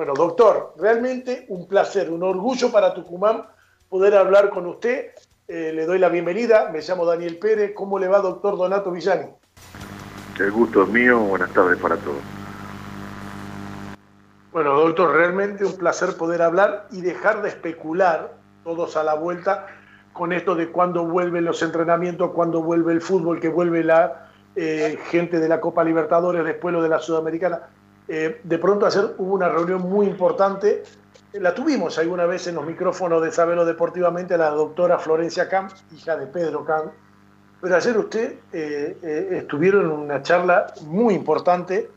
Bueno, doctor, realmente un placer, un orgullo para Tucumán poder hablar con usted. Eh, le doy la bienvenida, me llamo Daniel Pérez. ¿Cómo le va, doctor Donato Villani? El gusto es mío, buenas tardes para todos. Bueno, doctor, realmente un placer poder hablar y dejar de especular todos a la vuelta con esto de cuándo vuelven los entrenamientos, cuándo vuelve el fútbol, que vuelve la eh, gente de la Copa Libertadores, después lo de la Sudamericana. Eh, de pronto ayer hubo una reunión muy importante, la tuvimos alguna vez en los micrófonos de Sabelo Deportivamente, la doctora Florencia Camp, hija de Pedro Camp, pero ayer usted eh, estuvieron en una charla muy importante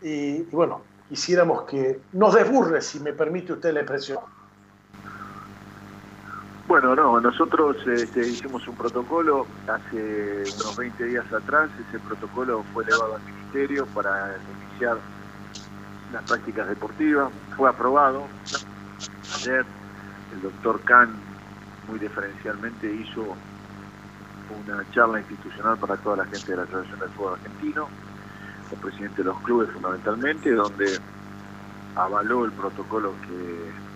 y, y bueno, quisiéramos que nos desburre, si me permite usted la expresión. Bueno, no, nosotros este, hicimos un protocolo hace unos 20 días atrás, ese protocolo fue elevado al Ministerio para iniciar las prácticas deportivas, fue aprobado. Ayer el doctor Kahn muy diferencialmente hizo una charla institucional para toda la gente de la Asociación del Fútbol Argentino, el presidente de los clubes fundamentalmente, donde avaló el protocolo que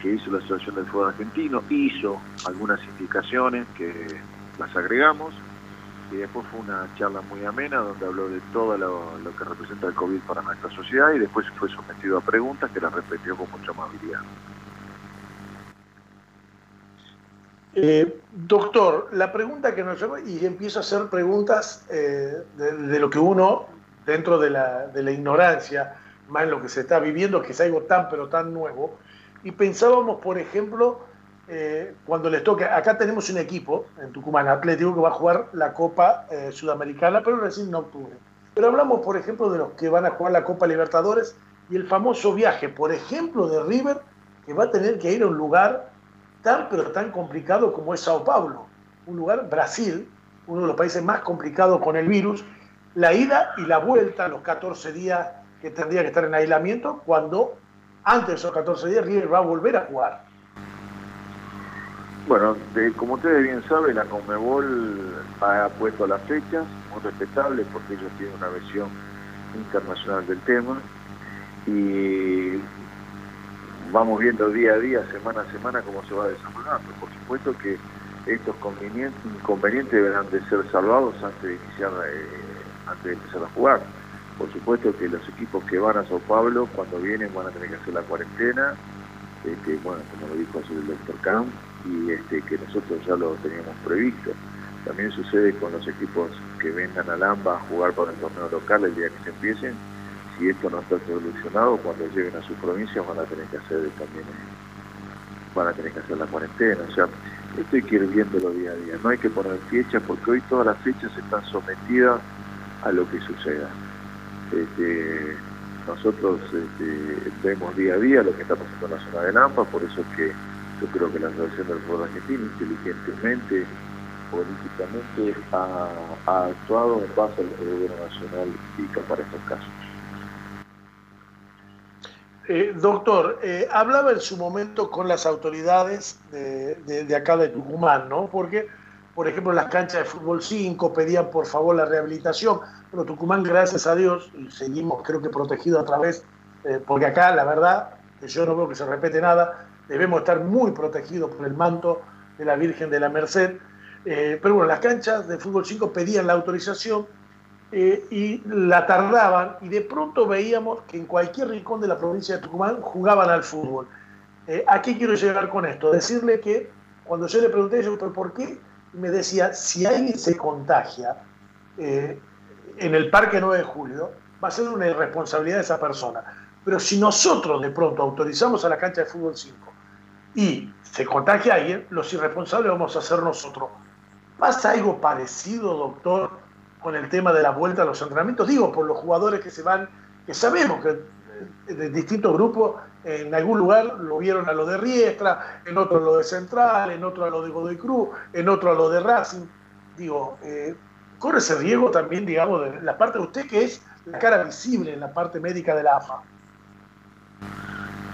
que hizo la Asociación del Fútbol Argentino, hizo algunas indicaciones que las agregamos y después fue una charla muy amena donde habló de todo lo, que representa el COVID para nuestra sociedad y después fue sometido a preguntas que las repitió con mucha amabilidad. Eh, doctor, la pregunta que nos lleva, y empiezo a hacer preguntas eh, de, lo que uno, dentro de la, de la ignorancia, más en lo que se está viviendo, que es algo tan pero tan nuevo, y pensábamos, por ejemplo, eh, cuando les toque, acá tenemos un equipo en Tucumán Atlético que va a jugar la Copa eh, Sudamericana, pero recién en octubre. Pero hablamos, por ejemplo, de los que van a jugar la Copa Libertadores y el famoso viaje, por ejemplo, de River, que va a tener que ir a un lugar tan, pero tan complicado como es Sao Paulo, un lugar, Brasil, uno de los países más complicados con el virus, la ida y la vuelta, los 14 días que tendría que estar en aislamiento, cuando antes de esos 14 días River va a volver a jugar. Bueno, como ustedes bien saben, la Conmebol ha puesto las fechas, muy respetable porque ellos tienen una visión internacional del tema y vamos viendo día a día, semana a semana cómo se va desarrollando. Por supuesto que estos inconvenientes deberán de ser salvados antes de iniciar, eh, antes de empezar a jugar. Por supuesto que los equipos que van a Sao Paulo, cuando vienen van a tener que hacer la cuarentena, este, bueno, como lo dijo el doctor Camp, y este, que nosotros ya lo teníamos previsto. También sucede con los equipos que vengan a Lamba a jugar para el torneo local el día que se empiecen. Si esto no está solucionado, cuando lleguen a sus provincias van a tener que hacer también van a tener que hacer la cuarentena. O sea, esto hay que ir viéndolo día a día. No hay que poner fechas porque hoy todas las fechas están sometidas a lo que suceda. Este, nosotros este, vemos día a día lo que está pasando en la zona de Lampa, por eso es que yo creo que la Asociación del Fútbol Argentino inteligentemente, políticamente, ha, actuado en base al gobierno nacional y para estos casos. Eh, doctor, eh, hablaba en su momento con las autoridades de, de, acá de Tucumán, ¿no? Porque, por ejemplo, las canchas de fútbol 5 pedían por favor la rehabilitación. Pero Tucumán, gracias a Dios, seguimos creo que protegidos a través, eh, porque acá la verdad, yo no veo que se repete nada, debemos estar muy protegidos por el manto de la Virgen de la Merced. Eh, pero bueno, las canchas de fútbol 5 pedían la autorización eh, y la tardaban y de pronto veíamos que en cualquier rincón de la provincia de Tucumán jugaban al fútbol. ¿A qué quiero llegar con esto? Decirle que cuando yo le pregunté, yo, ¿por qué? Me decía, si alguien se contagia, en el Parque 9 de Julio, va a ser una irresponsabilidad de esa persona. Pero si nosotros de pronto autorizamos a la cancha de fútbol 5 y se contagia alguien, los irresponsables vamos a ser nosotros. ¿Pasa algo parecido, doctor, con el tema de la vuelta a los entrenamientos? Digo, por los jugadores que se van, que sabemos que eh, de distintos grupos, en algún lugar lo vieron a lo de Riestra, en otro a lo de Central, en otro a lo de Godoy Cruz, en otro a lo de Racing. Digo, eh, corre ese riesgo también, digamos, de la parte de usted que es la cara visible en la parte médica de la AFA.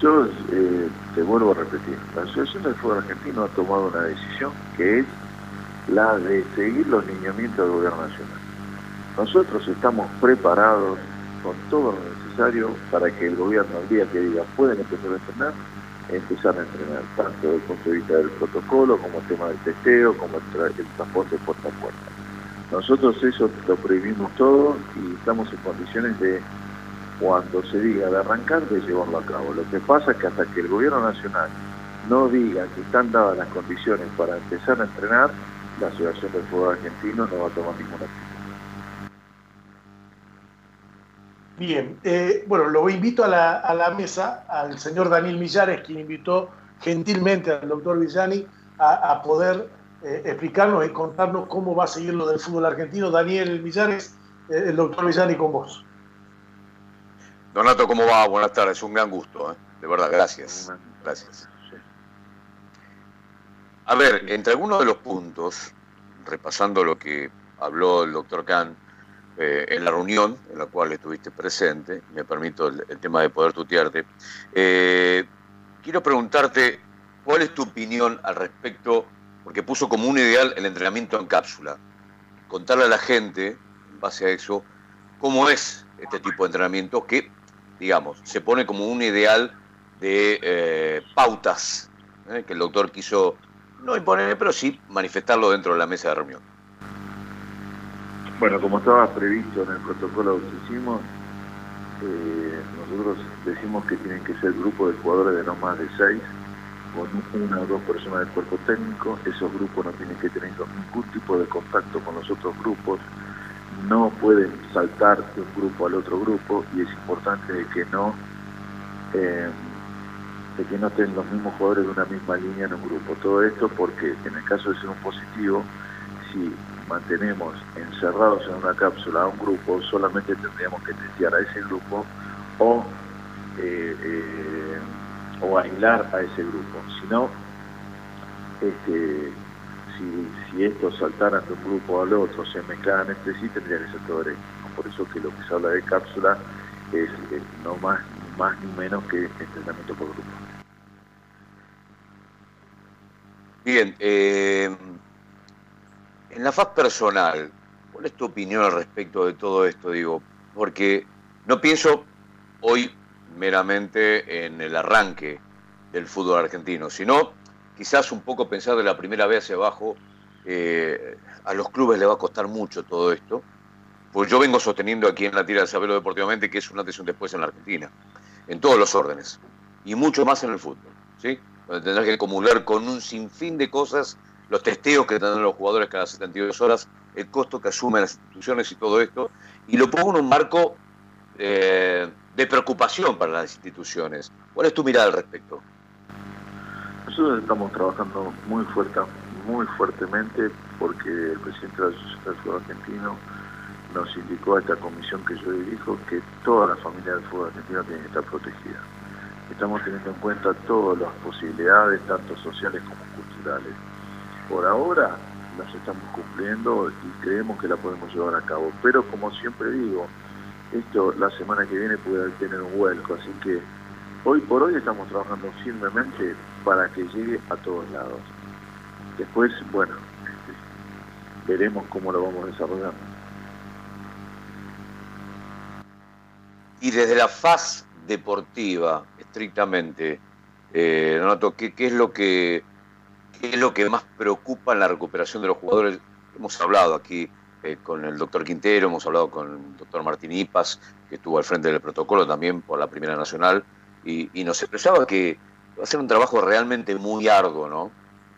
Yo eh, te vuelvo a repetir, la Asociación del Fútbol Argentino ha tomado una decisión que es la de seguir los lineamientos del gobierno nacional. Nosotros estamos preparados con todo lo necesario para que el gobierno el día que diga pueden empezar a entrenar, empezar a entrenar, tanto desde el punto de vista del protocolo, como el tema del testeo, como el, el transporte puerta a puerta. Nosotros eso lo prohibimos todo y estamos en condiciones de, cuando se diga de arrancar, de llevarlo a cabo. Lo que pasa es que hasta que el gobierno nacional no diga que están dadas las condiciones para empezar a entrenar, la Asociación del Fútbol Argentino no va a tomar ninguna actividad. Bien, eh, bueno, lo invito a la, mesa al señor Daniel Millares, quien invitó gentilmente al doctor Villani a, a poder eh, explicarnos y contarnos cómo va a seguir lo del fútbol argentino. Daniel Millares, eh, el doctor Villani con vos. Donato, ¿cómo va? Buenas tardes, un gran gusto, de verdad, gracias. Gracias. A ver, entre algunos de los puntos, repasando lo que habló el doctor Kahn, eh, en la reunión en la cual estuviste presente, me permito el, tema de poder tutearte, eh, quiero preguntarte cuál es tu opinión al respecto, porque puso como un ideal el entrenamiento en cápsula, contarle a la gente, en base a eso, cómo es este tipo de entrenamiento que, digamos, se pone como un ideal de eh, pautas que el doctor quiso no imponer, pero sí manifestarlo dentro de la mesa de reunión. Bueno, como estaba previsto en el protocolo que hicimos, eh, nosotros decimos que tienen que ser grupos de jugadores de no más de seis, con una o dos personas del cuerpo técnico. Esos grupos no tienen que tener ningún tipo de contacto con los otros grupos, no pueden saltar de un grupo al otro grupo y es importante que no eh, de que no estén los mismos jugadores de una misma línea en un grupo. Todo esto porque en el caso de ser un positivo, si mantenemos encerrados en una cápsula a un grupo, solamente tendríamos que testear a ese grupo o, eh, eh, o aislar a ese grupo. Si no, este, si, si estos saltaran de un grupo al otro, se mezclaran entre sí, tendría que ser todo Por eso que lo que se habla de cápsula es no más, más ni menos que entrenamiento por grupo. Bien, eh, en la faz personal, ¿cuál es tu opinión al respecto de todo esto? Digo, porque no pienso hoy meramente en el arranque del fútbol argentino, sino quizás un poco pensar de la primera vez hacia abajo, eh, a los clubes le va a costar mucho todo esto, pues yo vengo sosteniendo aquí en la tira de Sabelo Deportivamente que es una antes después en la Argentina, en todos los órdenes, y mucho más en el fútbol, ¿sí? Donde tendrás que acumular con un sinfín de cosas los testeos que tendrán los jugadores cada 72 horas, el costo que asumen las instituciones y todo esto, y lo pongo en un marco eh, de preocupación para las instituciones. ¿Cuál es tu mirada al respecto? Nosotros estamos trabajando muy fuerte, muy fuertemente porque el presidente de la Asociación del Fútbol Argentino nos indicó a esta comisión que yo dirijo que toda la familia del fútbol argentino tiene que estar protegida. Estamos teniendo en cuenta todas las posibilidades, tanto sociales como culturales por ahora las estamos cumpliendo y creemos que la podemos llevar a cabo. Pero como siempre digo, esto la semana que viene puede tener un vuelco, así que hoy por hoy estamos trabajando firmemente para que llegue a todos lados. Después, bueno, veremos cómo lo vamos desarrollando. Y desde la faz deportiva, estrictamente, eh, Donato, ¿qué, ¿qué es lo que ¿Qué es lo que más preocupa en la recuperación de los jugadores? Hemos hablado aquí eh, con el doctor Quintero, hemos hablado con el doctor Martín Ipas, que estuvo al frente del protocolo también por la Primera Nacional, y, nos expresaba que va a ser un trabajo realmente muy arduo, ¿no?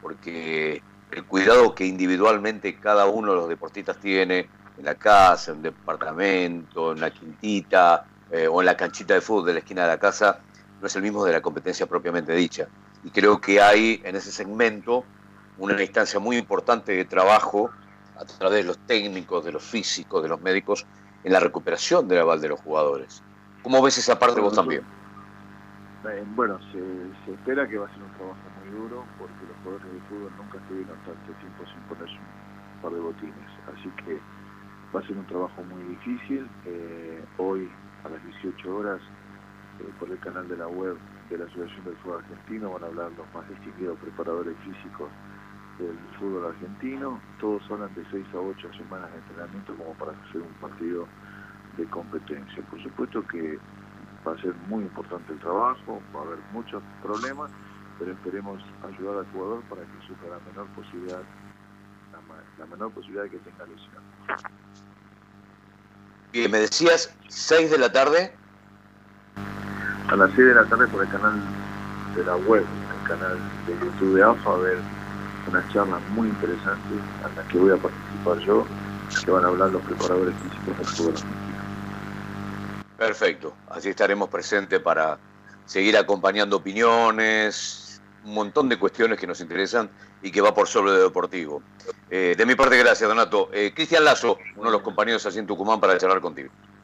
Porque el cuidado que individualmente cada uno de los deportistas tiene en la casa, en el departamento, en la quintita eh, o en la canchita de fútbol de la esquina de la casa, no es el mismo de la competencia propiamente dicha y creo que hay en ese segmento una instancia muy importante de trabajo a través de los técnicos, de los físicos, de los médicos, en la recuperación del aval de los jugadores. ¿Cómo ves esa parte vos también? Eh, bueno, se, espera que va a ser un trabajo muy duro porque los jugadores de fútbol nunca estuvieron tanto tiempo sin ponerse un par de botines. Así que va a ser un trabajo muy difícil. Eh, hoy a las 18 horas eh, por el canal de la web de la Asociación del Fútbol Argentino, van a hablar los más distinguidos preparadores físicos del fútbol argentino. Todos hablan de 6 a 8 semanas de entrenamiento como para hacer un partido de competencia. Por supuesto que va a ser muy importante el trabajo, va a haber muchos problemas, pero esperemos ayudar al jugador para que sufra la menor posibilidad, la, menor posibilidad de que tenga lesión. Bien, me decías 6 de la tarde. A las 6 de la tarde por el canal de la web, el canal de YouTube de AFA, a ver una charla muy interesante en la que voy a participar yo, que van a hablar los preparadores físicos del fútbol Perfecto, así estaremos presentes para seguir acompañando opiniones, un montón de cuestiones que nos interesan y que va por sobre lo deportivo. Eh, de mi parte, gracias, Donato. Eh, Cristian Lazo, uno de los compañeros allí en Tucumán, para charlar contigo.